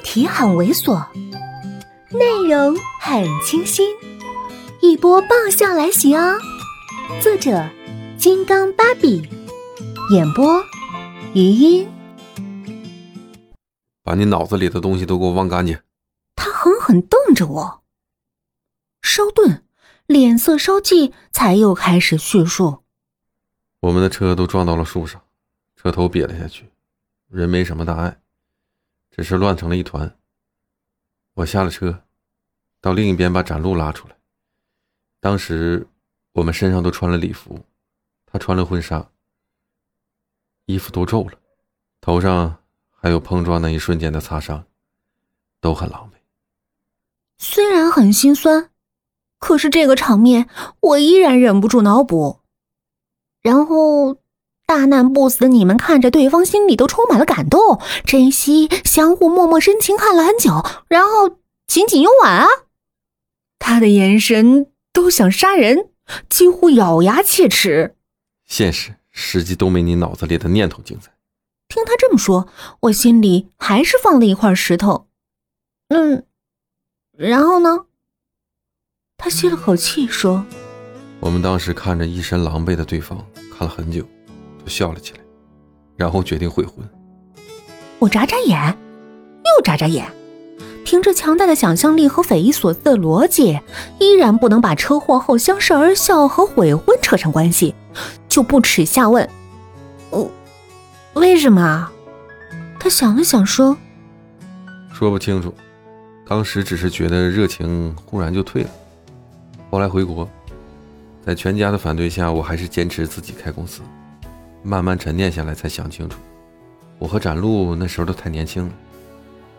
题很猥琐，内容很清新，一波爆笑来袭哦！作者：金刚芭比，演播：余音。把你脑子里的东西都给我忘干净！他狠狠瞪着我。稍顿，脸色稍霁，才又开始叙述：我们的车都撞到了树上，车头瘪了下去，人没什么大碍。只是乱成了一团。我下了车，到另一边把展露拉出来。当时我们身上都穿了礼服，她穿了婚纱，衣服都皱了，头上还有碰撞那一瞬间的擦伤，都很狼狈。虽然很心酸，可是这个场面我依然忍不住脑补。然后。大难不死的你们看着对方，心里都充满了感动、珍惜，相互默默深情看了很久，然后紧紧拥吻啊！他的眼神都想杀人，几乎咬牙切齿。现实、实际都没你脑子里的念头精彩。听他这么说，我心里还是放了一块石头。嗯，然后呢？他吸了口气说：“我们当时看着一身狼狈的对方，看了很久。”都笑了起来，然后决定悔婚。我眨眨眼，又眨眨眼，凭着强大的想象力和匪夷所思的逻辑，依然不能把车祸后相视而笑和悔婚扯上关系，就不耻下问：“我为什么？”他想了想说：“说不清楚，当时只是觉得热情忽然就退了。后来回国，在全家的反对下，我还是坚持自己开公司。”慢慢沉淀下来，才想清楚，我和展露那时候都太年轻了，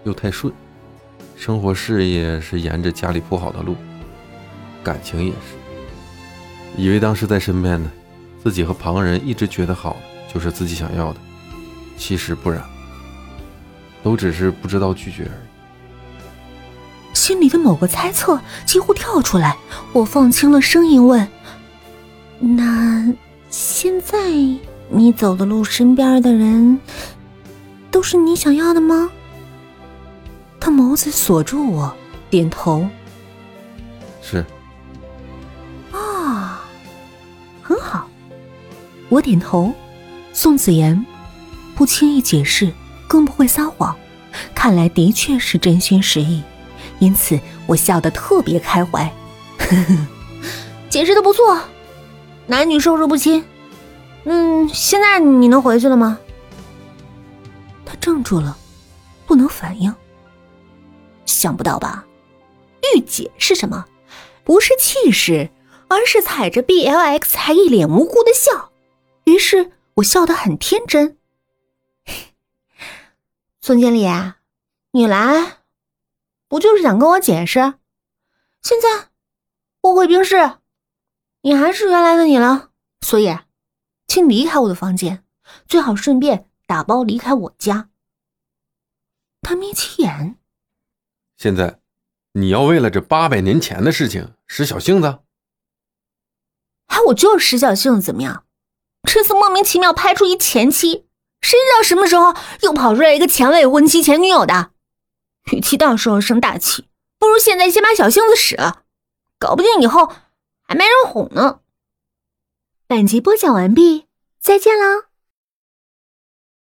又太顺，生活事业是沿着家里铺好的路，感情也是，以为当时在身边呢，自己和旁人一直觉得好就是自己想要的，其实不然，都只是不知道拒绝而已。心里的某个猜测几乎跳出来，我放轻了声音问：“那现在？”你走的路，身边的人都是你想要的吗？他眸子锁住我，点头。是。啊，很好。我点头。宋子言不轻易解释，更不会撒谎，看来的确是真心实意，因此我笑得特别开怀。呵呵，解释的不错，男女授受不亲。嗯，现在你能回去了吗？他怔住了，不能反应。想不到吧？御姐是什么？不是气势，而是踩着 B L X 还一脸无辜的笑。于是我笑得很天真。孙经理，你来，不就是想跟我解释？现在我会冰释，你还是原来的你了。所以。请离开我的房间，最好顺便打包离开我家。他眯起眼。现在，你要为了这八百年前的事情使小性子？哎，我就是使小性子，怎么样？这次莫名其妙拍出一前妻，谁知道什么时候又跑出来一个前未婚妻、前女友的？与其到时候生大气，不如现在先把小性子使了，搞不定以后还没人哄呢。本集播讲完毕，再见了。